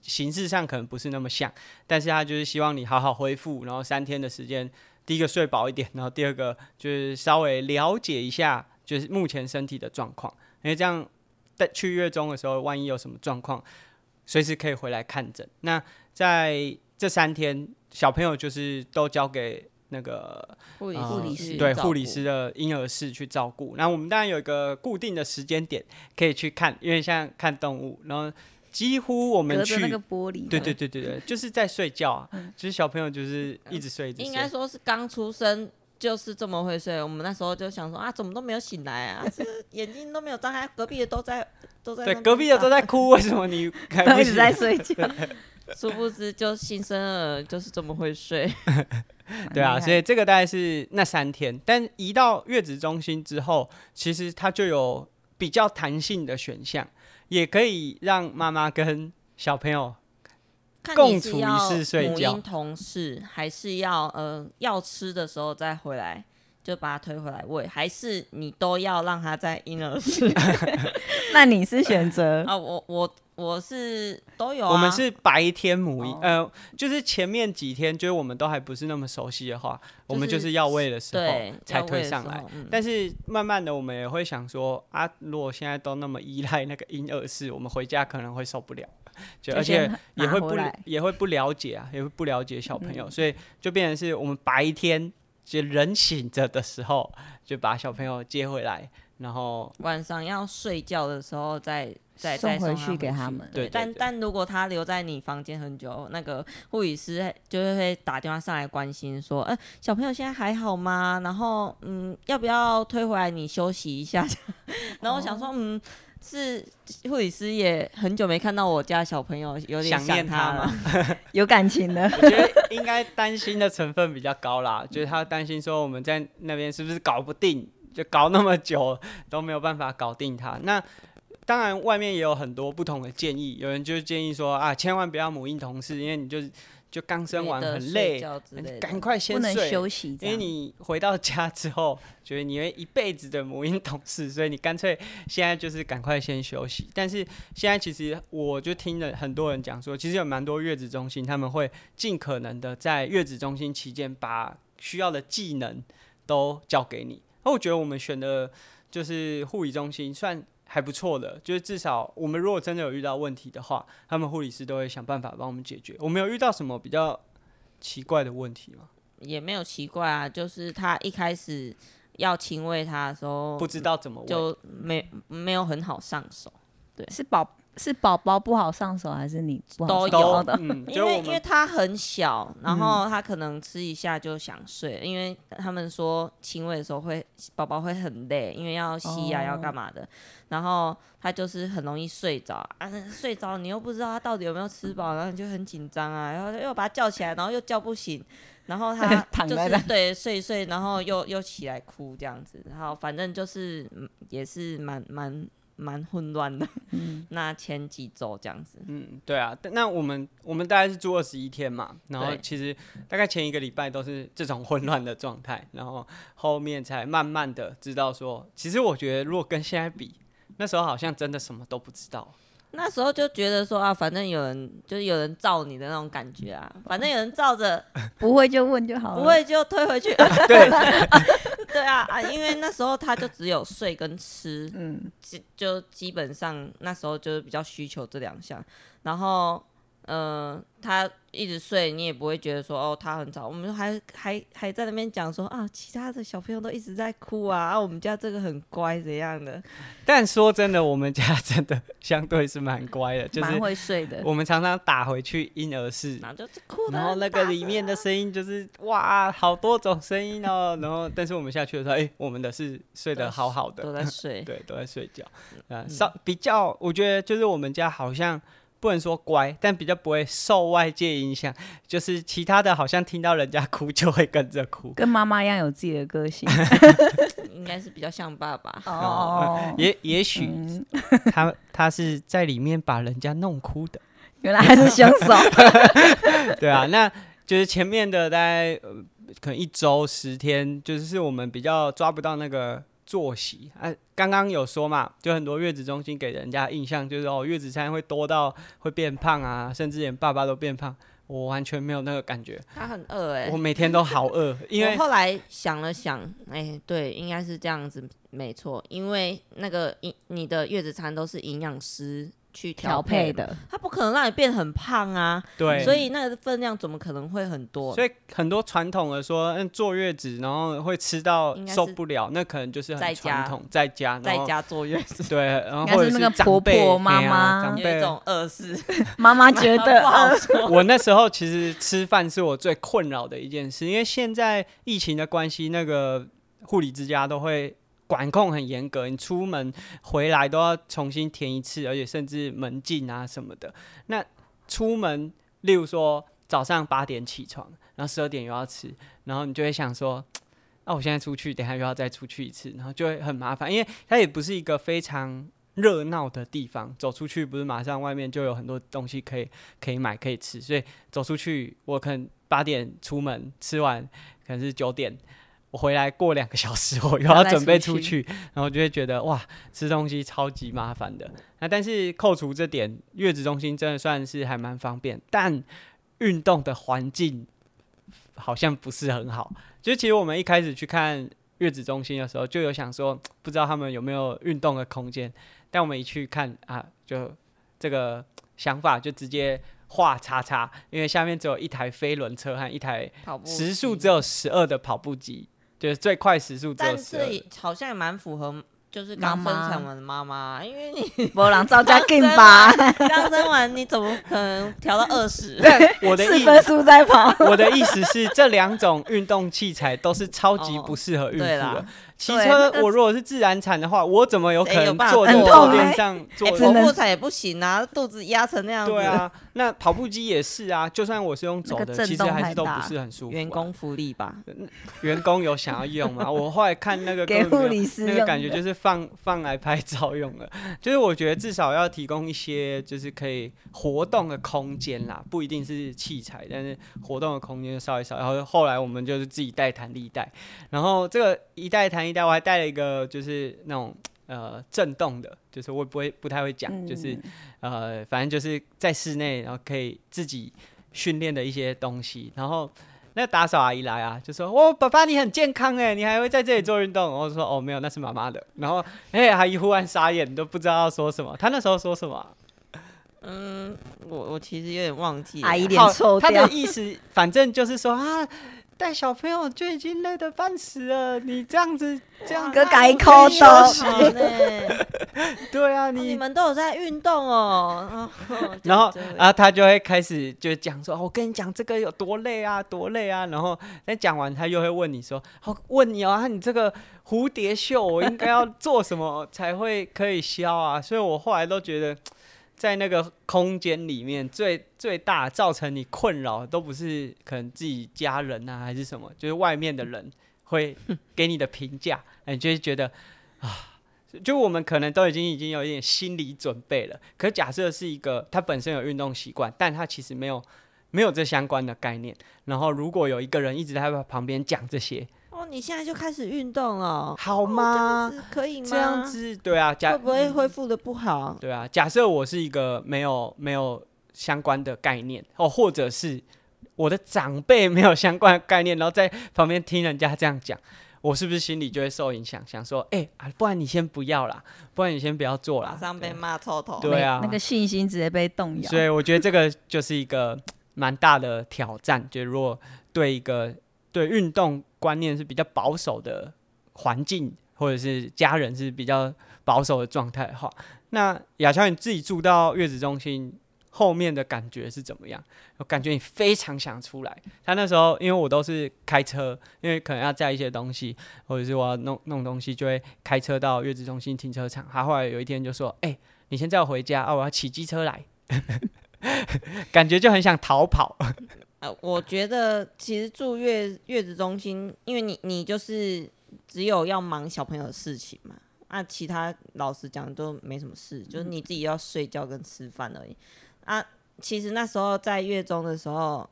形式上可能不是那么像，但是他就是希望你好好恢复，然后三天的时间，第一个睡饱一点，然后第二个就是稍微了解一下，就是目前身体的状况，因为这样在去月中的时候，万一有什么状况，随时可以回来看诊。那在这三天，小朋友就是都交给。那个护理护理师对护理师的婴儿室去照顾，那我们当然有一个固定的时间点可以去看，因为像看动物，然后几乎我们去那个玻璃，对对对对对，就是在睡觉啊，就是小朋友就是一直睡，一直睡。应该说是刚出生就是这么会睡，我们那时候就想说啊，怎么都没有醒来啊，是眼睛都没有张开，隔壁的都在都在，对，隔壁的都在哭，为什么你还 一直在睡觉？殊不知就新生儿就是这么会睡。对啊，所以这个大概是那三天，但移到月子中心之后，其实它就有比较弹性的选项，也可以让妈妈跟小朋友共处一室睡觉。母婴同室还是要呃要吃的时候再回来，就把他推回来喂，还是你都要让他在婴儿室？那你是选择啊？我我。我是都有、啊，我们是白天母婴，哦、呃，就是前面几天，就是我们都还不是那么熟悉的话，就是、我们就是要喂的时候才推上来。嗯、但是慢慢的，我们也会想说啊，如果现在都那么依赖那个婴儿室，我们回家可能会受不了，就而且也会不也会不了解啊，也会不了解小朋友，嗯、所以就变成是我们白天就人醒着的时候，就把小朋友接回来，然后晚上要睡觉的时候再。再送回去给他们。对，但但如果他留在你房间很久，那个护理师就会打电话上来关心说：“呃，小朋友现在还好吗？然后嗯，要不要推回来你休息一下？”然后我想说，嗯，是护理师也很久没看到我家小朋友，有点想，念他吗？有感情的。我觉得应该担心的成分比较高啦，就是他担心说我们在那边是不是搞不定，就搞那么久都没有办法搞定他。那。当然，外面也有很多不同的建议。有人就建议说啊，千万不要母婴同事，因为你就就刚生完很累，赶快先睡休息。因为你回到家之后，觉得你会一辈子的母婴同事，所以你干脆现在就是赶快先休息。但是现在其实我就听了很多人讲说，其实有蛮多月子中心他们会尽可能的在月子中心期间把需要的技能都教给你。那我觉得我们选的就是护理中心算。还不错的，就是至少我们如果真的有遇到问题的话，他们护理师都会想办法帮我们解决。我们有遇到什么比较奇怪的问题吗？也没有奇怪啊，就是他一开始要亲喂他的时候，不知道怎么喂，就没没有很好上手。对，是宝。是宝宝不好上手，还是你不好都有的？嗯、因为因为他很小，然后他可能吃一下就想睡。嗯、因为他们说亲喂的时候会宝宝会很累，因为要吸呀、啊，要干嘛的。然后他就是很容易睡着啊，睡着你又不知道他到底有没有吃饱，然后你就很紧张啊，然后又把他叫起来，然后又叫不醒，然后他 就是对睡一睡，然后又又起来哭这样子。然后反正就是也是蛮蛮。蛮混乱的，嗯，那前几周这样子，嗯，对啊，那我们我们大概是住二十一天嘛，然后其实大概前一个礼拜都是这种混乱的状态，然后后面才慢慢的知道说，其实我觉得如果跟现在比，那时候好像真的什么都不知道。那时候就觉得说啊，反正有人就是有人罩你的那种感觉啊，反正有人罩着，不会就问就好了，不会就推回去。对，对啊啊，因为那时候他就只有睡跟吃，嗯，就基本上那时候就是比较需求这两项，然后呃，他一直睡，你也不会觉得说哦，他很吵。我们还还还在那边讲说啊，其他的小朋友都一直在哭啊，啊，我们家这个很乖怎样的。但说真的，我们家真的相对是蛮乖的，就是蛮会睡的。我们常常打回去婴儿室，然后就哭，然后那个里面的声音就是哇，好多种声音哦。然后，但是我们下去的时候，哎、欸，我们的是睡得好好的，都在睡，对，都在睡觉。啊，稍比较，我觉得就是我们家好像。不能说乖，但比较不会受外界影响。就是其他的好像听到人家哭就会跟着哭，跟妈妈一样有自己的个性，应该是比较像爸爸。哦，嗯、也也许他他是在里面把人家弄哭的，原来还是凶手。对啊，那就是前面的大概、呃、可能一周十天，就是我们比较抓不到那个。作息啊，刚刚有说嘛，就很多月子中心给人家印象就是哦，月子餐会多到会变胖啊，甚至连爸爸都变胖。我完全没有那个感觉。他很饿哎，我每天都好饿。因为后来想了想，哎、欸，对，应该是这样子，没错。因为那个营你的月子餐都是营养师。去调配的，它不可能让你变很胖啊。对，所以那个分量怎么可能会很多？所以很多传统的说，嗯，坐月子然后会吃到受不了，那可能就是很传统，在家在家坐月子。对，然后或者是那个婆婆妈妈长辈这种饿死，妈妈觉得。我那时候其实吃饭是我最困扰的一件事，因为现在疫情的关系，那个护理之家都会。管控很严格，你出门回来都要重新填一次，而且甚至门禁啊什么的。那出门，例如说早上八点起床，然后十二点又要吃，然后你就会想说，那、我现在出去，等下又要再出去一次，然后就会很麻烦，因为它也不是一个非常热闹的地方。走出去不是马上外面就有很多东西可以可以买可以吃，所以走出去，我可能八点出门吃完，可能是九点。我回来过两个小时，我又要准备出去，然后就会觉得哇，吃东西超级麻烦的。那但是扣除这点，月子中心真的算是还蛮方便，但运动的环境好像不是很好。就其实我们一开始去看月子中心的时候，就有想说，不知道他们有没有运动的空间。但我们一去看啊，就这个想法就直接画叉叉，因为下面只有一台飞轮车和一台时速只有十二的跑步机。就是最快时速，但是好像也蛮符合，就是刚生产完的妈妈，因为你波浪造价更吧，刚生完你怎么可能调到二十？我的四分速在跑。我的意思是，这两种运动器材都是超级不适合孕妇的。哦骑车，我如果是自然产的话，我怎么有可能坐在坐垫上坐？剖腹产也不行啊，肚子压成那样子。对啊，那跑步机也是啊，就算我是用走的，其实还是都不是很舒服。员工福利吧？员工有想要用吗？我后来看那个给护理师那个感觉就是放放来拍照用的，就是我觉得至少要提供一些就是可以活动的空间啦，不一定是器材，但是活动的空间稍微少。然后后来我们就是自己带弹力带，然后这个一带弹力。我还带了一个，就是那种呃震动的，就是我不会不太会讲，嗯、就是呃反正就是在室内，然后可以自己训练的一些东西。然后那个打扫阿姨来啊，就说：“哦，爸爸你很健康哎，你还会在这里做运动。”我说：“哦，没有，那是妈妈的。”然后哎，阿姨忽然傻眼，都不知道要说什么。她那时候说什么？嗯，我我其实有点忘记。阿姨脸臭掉。他的意思反正就是说啊。带小朋友就已经累得半死了，你这样子这样子改口都 对啊，你、哦、你们都有在运动哦。然后啊，他就会开始就讲说：“我跟你讲这个有多累啊，多累啊。”然后那讲完，他又会问你说：“好，问你啊，你这个蝴蝶袖我应该要做什么才会可以消啊？”所以我后来都觉得。在那个空间里面，最最大造成你困扰都不是可能自己家人啊，还是什么，就是外面的人会给你的评价，你就会觉得啊，就我们可能都已经已经有一点心理准备了。可假设是一个他本身有运动习惯，但他其实没有没有这相关的概念，然后如果有一个人一直在旁边讲这些。你现在就开始运动了，好吗？哦、可以吗？这样子，对啊，假会不会恢复的不好？对啊，假设我是一个没有没有相关的概念，哦，或者是我的长辈没有相关的概念，然后在旁边听人家这样讲，我是不是心里就会受影响，想说，哎、欸、啊，不然你先不要啦，不然你先不要做啦，马上被骂臭头。对啊，那个信心直接被动摇。所以我觉得这个就是一个蛮大的挑战，就如果对一个对运动观念是比较保守的环境，或者是家人是比较保守的状态的话，那雅乔你自己住到月子中心。后面的感觉是怎么样？我感觉你非常想出来。他那时候，因为我都是开车，因为可能要载一些东西，或者是我要弄弄东西，就会开车到月子中心停车场。他后来有一天就说：“哎、你先载我回家啊，我要骑机车来。”感觉就很想逃跑。呃，我觉得其实住月月子中心，因为你你就是只有要忙小朋友的事情嘛，啊，其他老实讲都没什么事，就是你自己要睡觉跟吃饭而已。啊，其实那时候在月中的时候，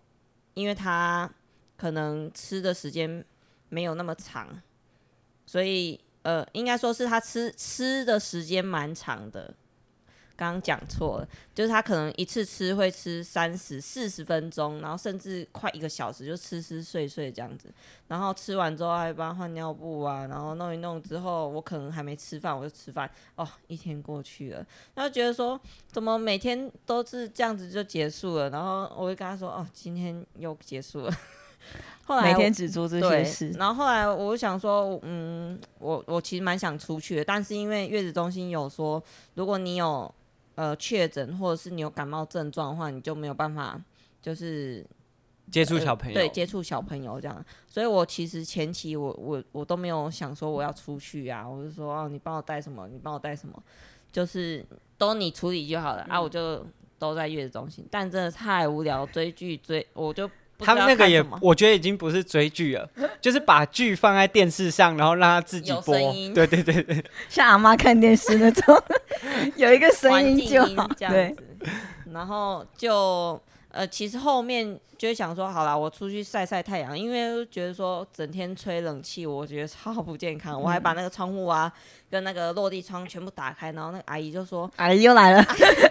因为他可能吃的时间没有那么长，所以呃，应该说是他吃吃的时间蛮长的。刚刚讲错了，就是他可能一次吃会吃三十四十分钟，然后甚至快一个小时就吃吃睡睡这样子，然后吃完之后还帮他换尿布啊，然后弄一弄之后，我可能还没吃饭我就吃饭，哦，一天过去了，然后觉得说怎么每天都是这样子就结束了，然后我就跟他说哦，今天又结束了，后来每天只做这些事，然后后来我想说，嗯，我我其实蛮想出去的，但是因为月子中心有说，如果你有呃，确诊或者是你有感冒症状的话，你就没有办法，就是接触小朋友，呃、对，接触小朋友这样。所以我其实前期我我我都没有想说我要出去啊，我就说哦，你帮我带什么，你帮我带什么，就是都你处理就好了、嗯、啊，我就都在月子中心。但真的太无聊，追剧追我就。他们那个也，我觉得已经不是追剧了，就是把剧放在电视上，然后让他自己播。对对对对，像阿妈看电视那种，有一个声音就好。这样子，然后就呃，其实后面就会想说，好啦，我出去晒晒太阳，因为觉得说整天吹冷气，我觉得超不健康。嗯、我还把那个窗户啊。跟那个落地窗全部打开，然后那个阿姨就说：“阿姨又来了，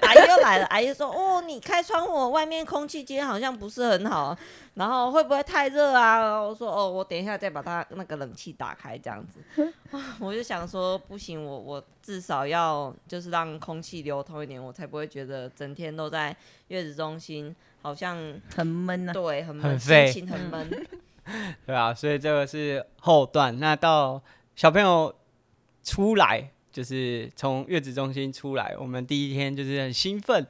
阿姨又来了。”阿姨说：“哦，你开窗户，外面空气今天好像不是很好，然后会不会太热啊？”我说：“哦，我等一下再把它那个冷气打开，这样子。”我就想说，不行，我我至少要就是让空气流通一点，我才不会觉得整天都在月子中心好像很闷啊。对，很闷，很废，心情很闷。对啊，所以这个是后段。那到小朋友。出来就是从月子中心出来，我们第一天就是很兴奋，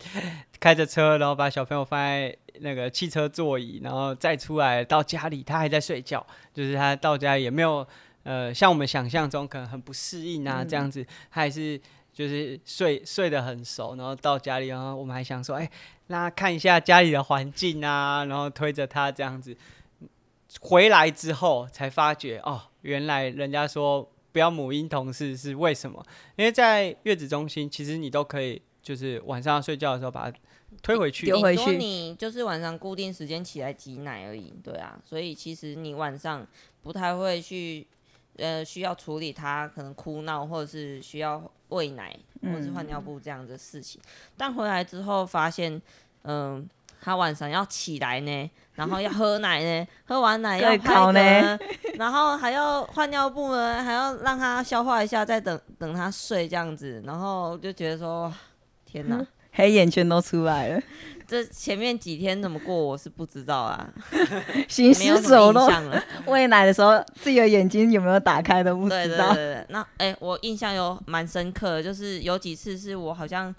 开着车，然后把小朋友放在那个汽车座椅，然后再出来到家里，他还在睡觉，就是他到家也没有呃像我们想象中可能很不适应啊这样子，他还是就是睡睡得很熟，然后到家里，然后我们还想说，哎，那看一下家里的环境啊，然后推着他这样子回来之后才发觉哦，原来人家说。不要母婴同事是为什么？因为在月子中心，其实你都可以，就是晚上睡觉的时候把它推回去，丢回去。你就是晚上固定时间起来挤奶而已，对啊。所以其实你晚上不太会去，呃，需要处理他可能哭闹，或者是需要喂奶，或者是换尿布这样的事情。嗯、但回来之后发现，嗯、呃。他晚上要起来呢，然后要喝奶呢，喝完奶要拍呢，然后还要换尿布呢，还要让他消化一下，再等等他睡这样子，然后就觉得说，天哪，黑眼圈都出来了。这前面几天怎么过，我是不知道啊，行尸走肉了。喂奶的时候，自己的眼睛有没有打开都不知道。对对对对，那哎，我印象有蛮深刻的，就是有几次是我好像。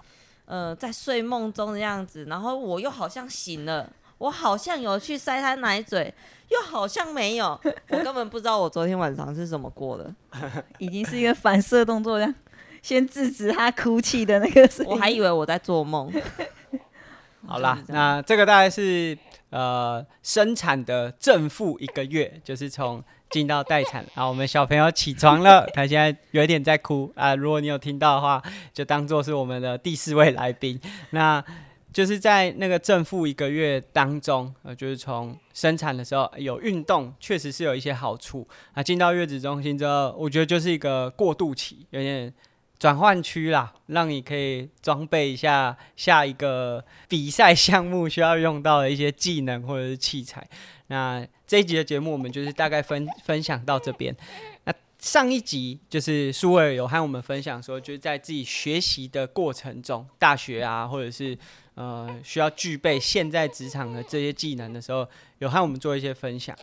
呃，在睡梦中的样子，然后我又好像醒了，我好像有去塞他奶嘴，又好像没有，我根本不知道我昨天晚上是怎么过的，已经是一个反射动作，这样先制止他哭泣的那个我还以为我在做梦。好啦，那这个大概是呃生产的正负一个月，就是从。进到待产，然后我们小朋友起床了，他现在有一点在哭啊。如果你有听到的话，就当做是我们的第四位来宾。那就是在那个正负一个月当中，呃，就是从生产的时候有运动，确实是有一些好处。啊，进到月子中心之后，我觉得就是一个过渡期，有点转换区啦，让你可以装备一下下一个比赛项目需要用到的一些技能或者是器材。那这一集的节目，我们就是大概分分享到这边。那上一集就是苏尔有和我们分享说，就是在自己学习的过程中，大学啊，或者是呃需要具备现在职场的这些技能的时候，有和我们做一些分享。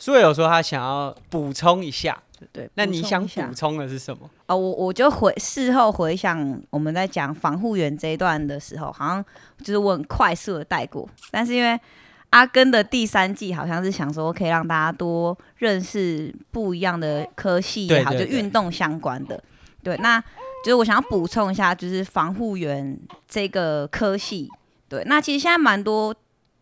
苏伟有说他想要补充一下。对，那你想补充的是什么？哦，我我就回事后回想我们在讲防护员这一段的时候，好像就是我很快速的带过，但是因为阿根的第三季好像是想说可以让大家多认识不一样的科系也好，就运动相关的。对，那就是我想要补充一下，就是防护员这个科系。对，那其实现在蛮多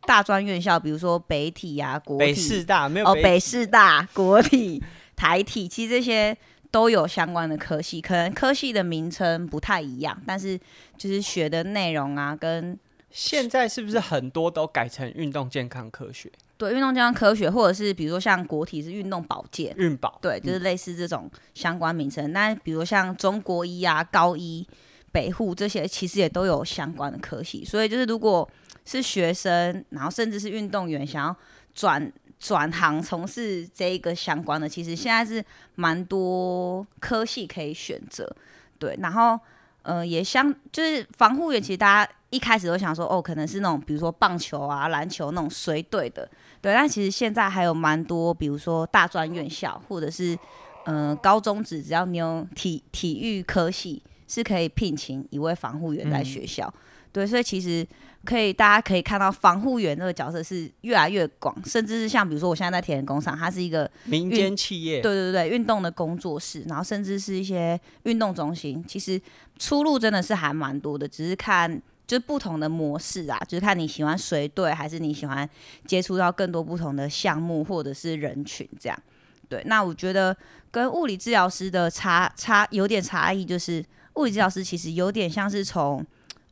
大专院校，比如说北体啊、国体、北师大没有哦，北师大、国体。台体其实这些都有相关的科系，可能科系的名称不太一样，但是就是学的内容啊，跟现在是不是很多都改成运动健康科学？对，运动健康科学，或者是比如说像国体是运动保健，运保，对，就是类似这种相关名称。那、嗯、比如像中国医啊、高医、北护这些，其实也都有相关的科系。所以就是如果是学生，然后甚至是运动员想要转。转行从事这一个相关的，其实现在是蛮多科系可以选择，对。然后，呃，也相就是防护员，其实大家一开始都想说，哦，可能是那种比如说棒球啊、篮球那种随队的，对。但其实现在还有蛮多，比如说大专院校或者是呃高中职，只要你有体体育科系，是可以聘请一位防护员在学校，嗯、对。所以其实。可以，大家可以看到防护员这个角色是越来越广，甚至是像比如说我现在在铁人工厂，它是一个民间企业，对对对，运动的工作室，然后甚至是一些运动中心，其实出路真的是还蛮多的，只是看就是不同的模式啊，就是看你喜欢随队还是你喜欢接触到更多不同的项目或者是人群这样。对，那我觉得跟物理治疗师的差差有点差异，就是物理治疗师其实有点像是从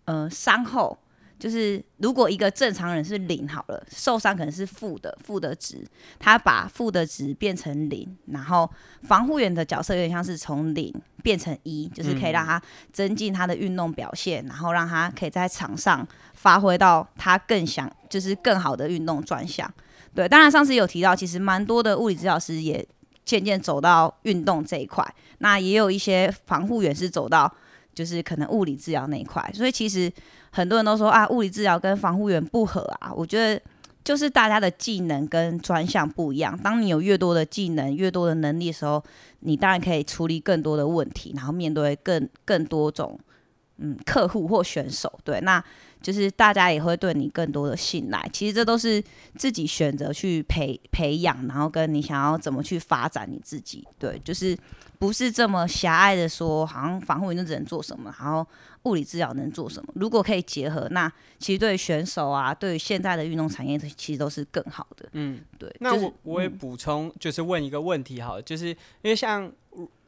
呃伤后。就是如果一个正常人是零好了，受伤可能是负的负的值，他把负的值变成零，然后防护员的角色有点像是从零变成一，就是可以让他增进他的运动表现，然后让他可以在场上发挥到他更想就是更好的运动专项。对，当然上次有提到，其实蛮多的物理治疗师也渐渐走到运动这一块，那也有一些防护员是走到就是可能物理治疗那一块，所以其实。很多人都说啊，物理治疗跟防护员不合啊。我觉得就是大家的技能跟专项不一样。当你有越多的技能、越多的能力的时候，你当然可以处理更多的问题，然后面对更更多种嗯客户或选手。对，那就是大家也会对你更多的信赖。其实这都是自己选择去培培养，然后跟你想要怎么去发展你自己。对，就是不是这么狭隘的说，好像防护员就只能做什么，然后。物理治疗能做什么？如果可以结合，那其实对选手啊，对于现在的运动产业，其实都是更好的。嗯，对。那我、就是、我也补充，就是问一个问题哈，就是因为像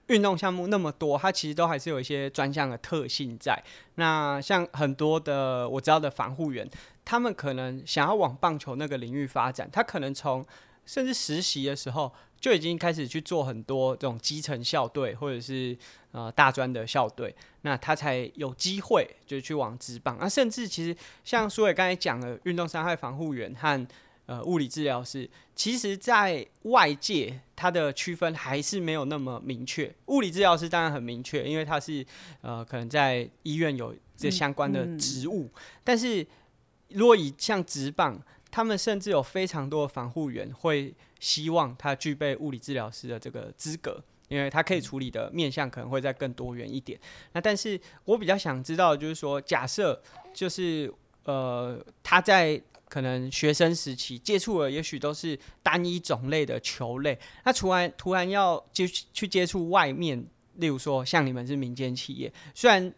运动项目那么多，它其实都还是有一些专项的特性在。那像很多的我知道的防护员，他们可能想要往棒球那个领域发展，他可能从甚至实习的时候就已经开始去做很多这种基层校队，或者是。呃，大专的校队，那他才有机会就去往职棒。那、甚至其实像苏伟刚才讲的，运动伤害防护员和呃物理治疗师，其实在外界它的区分还是没有那么明确。物理治疗师当然很明确，因为他是呃可能在医院有这相关的职务。嗯嗯、但是如果以像职棒，他们甚至有非常多的防护员会希望他具备物理治疗师的这个资格。因为他可以处理的面向可能会再更多元一点。那但是我比较想知道就是说，假设就是呃他在可能学生时期接触的也许都是单一种类的球类，那突然突然要接去接触外面，例如说像你们是民间企业，虽然。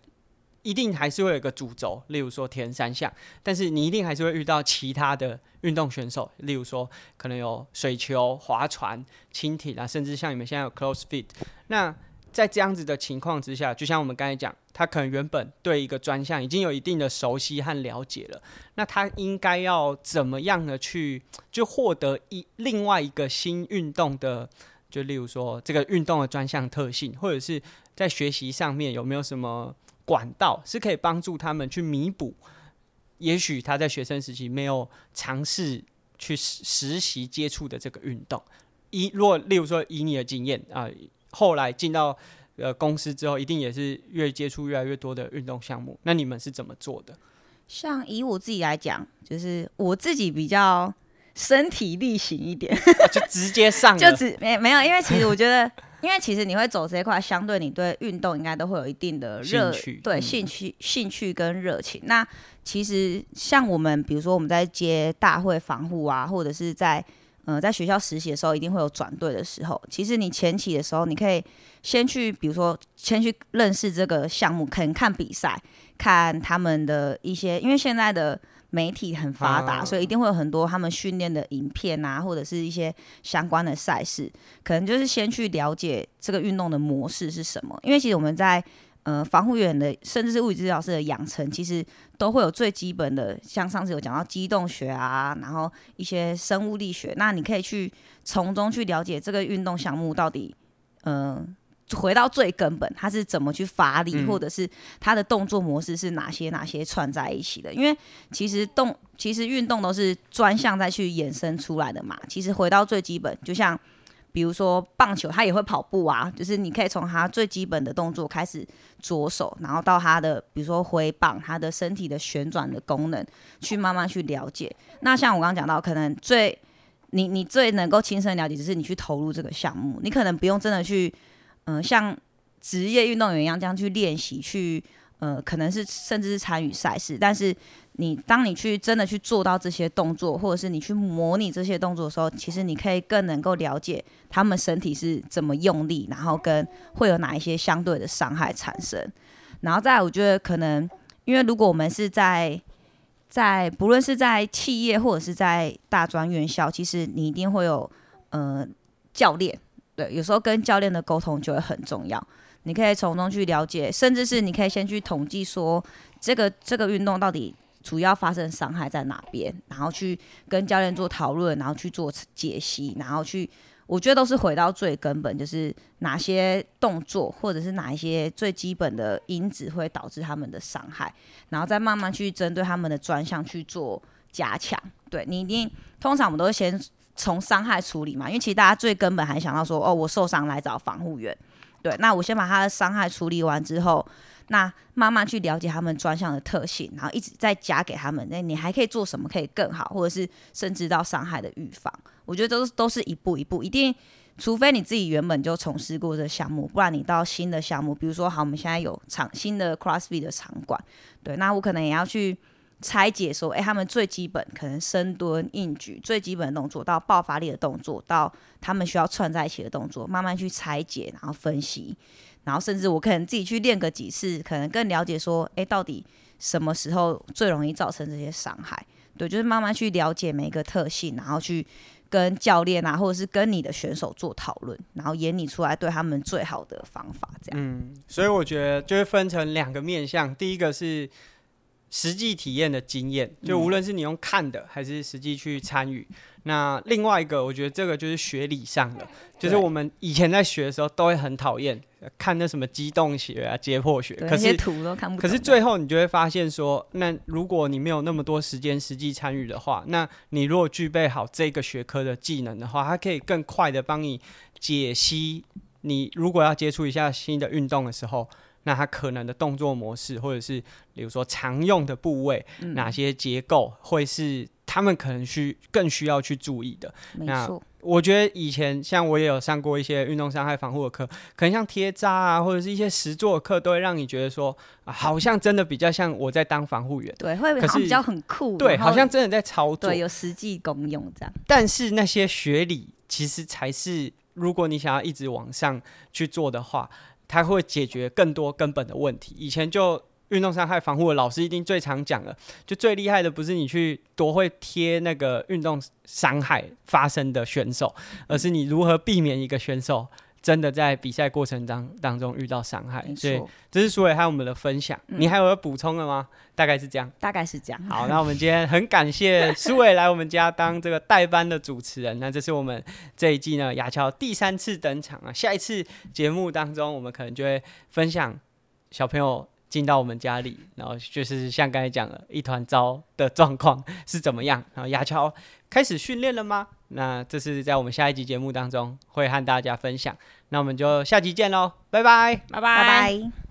一定还是会有个主轴，例如说田三项，但是你一定还是会遇到其他的运动选手，例如说可能有水球、划船、轻艇啊，甚至像你们现在有 close fit。那在这样子的情况之下，就像我们刚才讲，他可能原本对一个专项已经有一定的熟悉和了解了，那他应该要怎么样的去就获得一另外一个新运动的就例如说这个运动的专项特性，或者是在学习上面有没有什么管道是可以帮助他们去弥补？也许他在学生时期没有尝试去实实习接触的这个运动。以若例如说以你的经验啊、后来进到呃公司之后，一定也是越接触越来越多的运动项目。那你们是怎么做的？像以我自己来讲，就是我自己比较身体力行一点，啊、就直接上，就只没没有，因为其实我觉得，因为其实你会走这一块，相对你对运动应该都会有一定的热趣，对、嗯、兴趣、兴趣跟热情。那其实像我们，比如说我们在接大会防护啊，或者是在呃在学校实习的时候，一定会有转队的时候。其实你前期的时候，你可以先去，比如说先去认识这个项目，可能看比赛。看他们的一些，因为现在的媒体很发达，啊、所以一定会有很多他们训练的影片啊，或者是一些相关的赛事，可能就是先去了解这个运动的模式是什么。因为其实我们在呃防护员的，甚至是物理治疗师的养成，其实都会有最基本的，像上次有讲到机动学啊，然后一些生物力学，那你可以去从中去了解这个运动项目到底，嗯、呃。回到最根本，它是怎么去发力，嗯、或者是它的动作模式是哪些哪些串在一起的？因为其实动，其实运动都是专项再去衍生出来的嘛。其实回到最基本，就像比如说棒球，他也会跑步啊，就是你可以从他最基本的动作开始着手，然后到他的比如说挥棒，他的身体的旋转的功能，去慢慢去了解。那像我刚刚讲到，可能最你你最能够亲身了解，只是你去投入这个项目，你可能不用真的去。嗯、像职业运动员一样这样去练习，去呃，可能是甚至是参与赛事。但是你当你去真的去做到这些动作，或者是你去模拟这些动作的时候，其实你可以更能够了解他们身体是怎么用力，然后跟会有哪一些相对的伤害产生。然后再，我觉得可能因为如果我们是在在不论是在企业或者是在大专院校，其实你一定会有呃教练。对，有时候跟教练的沟通就会很重要。你可以从中去了解，甚至是你可以先去统计说，这个这个运动到底主要发生伤害在哪边，然后去跟教练做讨论，然后去做解析，然后去，我觉得都是回到最根本，就是哪些动作或者是哪一些最基本的因子会导致他们的伤害，然后再慢慢去针对他们的专项去做加强。对，你一定，通常我们都会先。从伤害处理嘛，因为其实大家最根本还想到说，哦，我受伤来找防护员。对，那我先把他的伤害处理完之后，那慢慢去了解他们专项的特性，然后一直在加给他们。那你还可以做什么可以更好，或者是甚至到伤害的预防？我觉得都是都是一步一步，一定，除非你自己原本就从事过这项目，不然你到新的项目，比如说好，我们现在有场新的 CrossFit 的场馆，对，那我可能也要去。拆解说，诶、他们最基本可能深蹲、硬举最基本的动作，到爆发力的动作，到他们需要串在一起的动作，慢慢去拆解，然后分析，然后甚至我可能自己去练个几次，可能更了解说，诶、到底什么时候最容易造成这些伤害？对，就是慢慢去了解每一个特性，然后去跟教练啊，或者是跟你的选手做讨论，然后演你出来对他们最好的方法。这样，嗯，所以我觉得就是分成两个面向，第一个是。实际体验的经验，就无论是你用看的还是实际去参与。嗯、那另外一个，我觉得这个就是学理上的，就是我们以前在学的时候都会很讨厌看那什么机动学啊、解剖学，可是图都看不。可是最后你就会发现说，那如果你没有那么多时间实际参与的话，那你如果具备好这个学科的技能的话，它可以更快的帮你解析。你如果要接触一下新的运动的时候。那它可能的动作模式，或者是比如说常用的部位，嗯、哪些结构会是他们可能需更需要去注意的。那我觉得以前像我也有上过一些运动伤害防护的课，可能像贴扎啊，或者是一些实作的课，都会让你觉得说，啊，好像真的比较像我在当防护员。对，会比较很酷。对，好像真的在操作，对，有实际功用这样。但是那些学理其实才是，如果你想要一直往上去做的话。它会解决更多根本的问题。以前就运动伤害防护的老师一定最常讲的，就最厉害的不是你去多会贴那个运动伤害发生的选手，而是你如何避免一个选手真的在比赛过程当当中遇到伤害。所以，这是苏伟和我们的分享。嗯你还有要补充的吗？大概是这样。大概是这样。好，那我们今天很感谢苏伟来我们家当这个代班的主持人。那这是我们这一季呢亚乔第三次登场啊。下一次节目当中，我们可能就会分享小朋友进到我们家里，然后就是像刚才讲了一团糟的状况是怎么样。然后雅乔开始训练了吗？那这是在我们下一集节目当中会和大家分享。那我们就下集见喽，拜拜拜，拜拜拜。